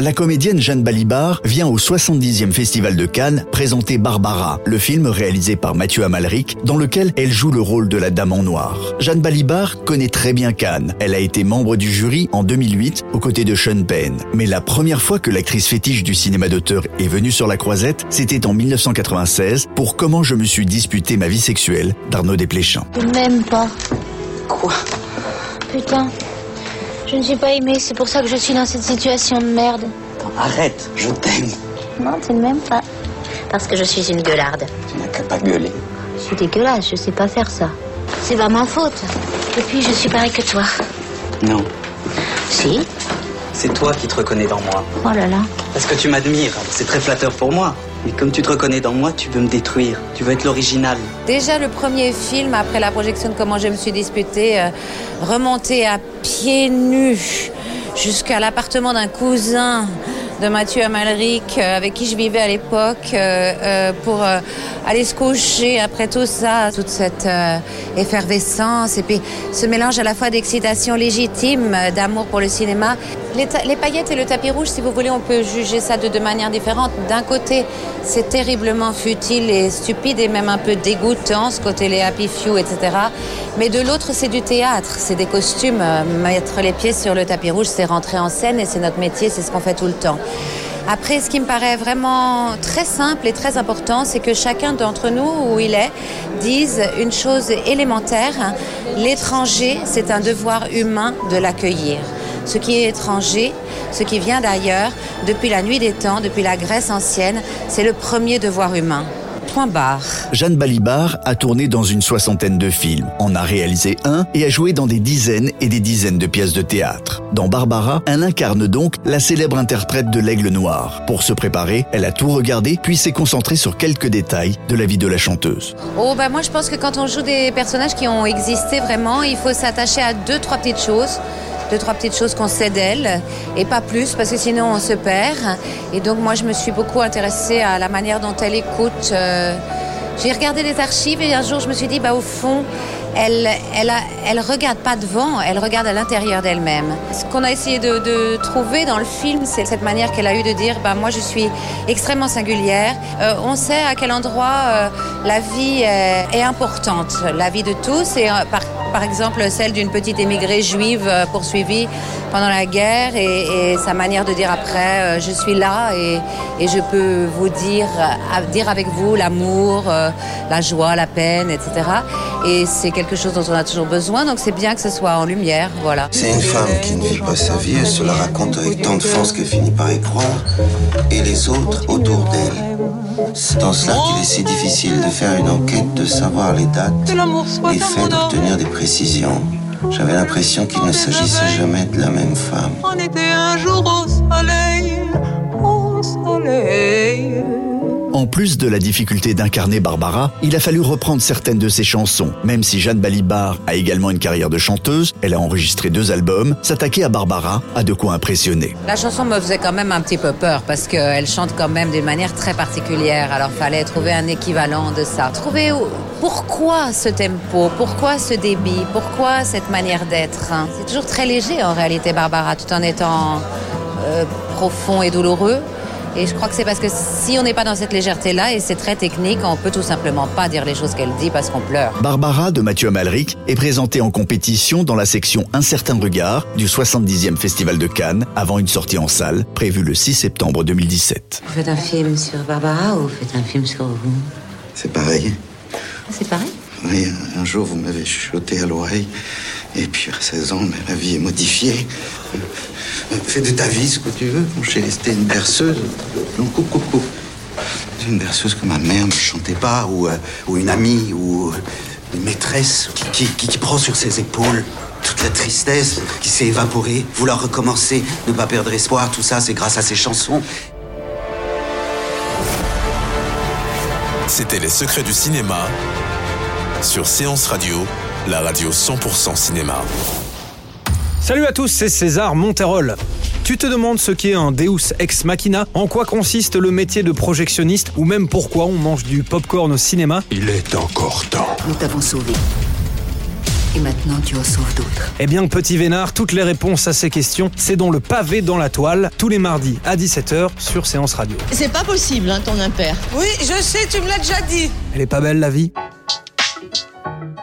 La comédienne Jeanne Balibar vient au 70e Festival de Cannes présenter Barbara, le film réalisé par Mathieu Amalric, dans lequel elle joue le rôle de la Dame en Noir. Jeanne Balibar connaît très bien Cannes. Elle a été membre du jury en 2008 aux côtés de Sean Penn. Mais la première fois que l'actrice fétiche du cinéma d'auteur est venue sur la croisette, c'était en 1996 pour Comment je me suis disputé ma vie sexuelle d'Arnaud Desplechin. Je m'aime pas. Quoi? Putain. Je ne suis pas aimée, c'est pour ça que je suis dans cette situation de merde. Attends, Arrête, je t'aime. Non, tu ne m'aimes pas. Parce que je suis une gueularde. Tu n'as qu'à pas gueuler. Je suis dégueulasse, je sais pas faire ça. C'est pas ma faute. Et puis, je suis pareil que toi. Non, Si c'est toi qui te reconnais dans moi. Oh là là. Parce que tu m'admires, c'est très flatteur pour moi. Mais comme tu te reconnais dans moi, tu veux me détruire. Tu veux être l'original. Déjà le premier film, après la projection de Comment je me suis disputée, euh, remonter à pieds nus jusqu'à l'appartement d'un cousin de Mathieu Amalric, euh, avec qui je vivais à l'époque, euh, pour aller se coucher après tout ça, toute cette effervescence, et puis ce mélange à la fois d'excitation légitime, d'amour pour le cinéma. Les, paillettes et le tapis rouge, si vous voulez, on peut juger ça de deux manières différentes. D'un côté, c'est terriblement futile et stupide et même un peu dégoûtant, ce côté les happy few, etc. Mais de l'autre, c'est du théâtre, c'est des costumes. Euh, Mettre les pieds sur le tapis rouge, c'est rentrer en scène et c'est notre métier, c'est ce qu'on fait tout le temps. Après, ce qui me paraît vraiment très simple et très important, c'est que chacun d'entre nous, où il est, dise une chose élémentaire. L'étranger, c'est un devoir humain de l'accueillir. Ce qui est étranger, ce qui vient d'ailleurs, depuis la nuit des temps, depuis la Grèce ancienne, c'est le premier devoir humain. Point barre. Jeanne Balibar a tourné dans une soixantaine de films, en a réalisé un et a joué dans des dizaines et des dizaines de pièces de théâtre. Dans Barbara, elle incarne donc la célèbre interprète de l'Aigle Noir. Pour se préparer, elle a tout regardé puis s'est concentrée sur quelques détails de la vie de la chanteuse. Oh bah moi je pense que quand on joue des personnages qui ont existé vraiment, il faut s'attacher à deux trois petites choses, deux trois petites choses qu'on sait d'elle et pas plus parce que sinon on se perd. Et donc moi je me suis beaucoup intéressée à la manière dont elle écoute. euh, J'ai regardé les archives et un jour je me suis dit bah au fond elle, elle, regarde pas devant, elle regarde à l'intérieur d'elle-même. Ce qu'on a essayé de, trouver dans le film, c'est cette manière qu'elle a eu de dire, bah, moi je suis extrêmement singulière. Euh, on sait à quel endroit euh, la vie est, importante, la vie de tous, et par, par exemple celle d'une petite émigrée juive euh, poursuivie pendant la guerre, et, sa manière de dire après, euh, je suis là et, je peux vous dire, à- dire avec vous l'amour, euh, la joie, la peine, etc. Et c'est quelque chose dont on a toujours besoin, donc c'est bien que ce soit en lumière, voilà. C'est une femme qui ne vit pas sa vie, elle se la raconte avec tant de force qu'elle finit par y croire, et les autres autour d'elle. C'est en cela qu'il est si difficile de faire une enquête, de savoir les dates, les faits, d'obtenir des précisions. J'avais l'impression qu'il ne s'agissait jamais de la même femme. On était un jour au soleil, au soleil. En plus de la difficulté d'incarner Barbara, il a fallu reprendre certaines de ses chansons. Même si Jeanne Balibar a également une carrière de chanteuse, elle a enregistré deux albums, s'attaquer à Barbara a de quoi impressionner. La chanson me faisait quand même un petit peu peur parce qu'elle chante quand même d'une manière très particulière. Alors fallait trouver un équivalent de ça. Trouver pourquoi ce tempo, pourquoi ce débit, pourquoi cette manière d'être. hein? C'est toujours très léger en réalité Barbara, tout en étant euh, profond et douloureux. Et je crois que c'est parce que si on n'est pas dans cette légèreté-là et c'est très technique, on peut tout simplement pas dire les choses qu'elle dit parce qu'on pleure. Barbara de Mathieu Amalric est présentée en compétition dans la section Un certain regard du 70e Festival de Cannes avant une sortie en salle prévue le 6 septembre 2017. Vous faites un film sur Barbara ou vous faites un film sur vous? C'est pareil. C'est pareil? Oui, un jour vous m'avez chuchoté à l'oreille. Et puis à 16 ans, mais la vie est modifiée. Fais de ta vie ce que tu veux, mon chéri. C'était une berceuse. Non, coupe, coupe, une berceuse que ma mère ne chantait pas, ou, euh, ou une amie, ou euh, une maîtresse qui, qui- qui prend sur ses épaules toute la tristesse qui s'est évaporée. Vouloir recommencer, ne pas perdre espoir, tout ça, c'est grâce à ces chansons. C'était Les Secrets du cinéma sur Séance Radio, la radio 100% cinéma. Salut à tous, c'est César Monterol. Tu te demandes ce qu'est un Deus ex machina, en quoi consiste le métier de projectionniste ou même pourquoi on mange du popcorn au cinéma? Il est encore temps. Nous t'avons sauvé. Et maintenant, tu en sauves d'autres. Eh bien, petit vénard, toutes les réponses à ces questions, c'est dans le pavé dans la toile, tous les mardis à 17h sur Séance Radio. C'est pas possible, hein, ton impère. Oui, je sais, tu me l'as déjà dit. Elle est pas belle la vie?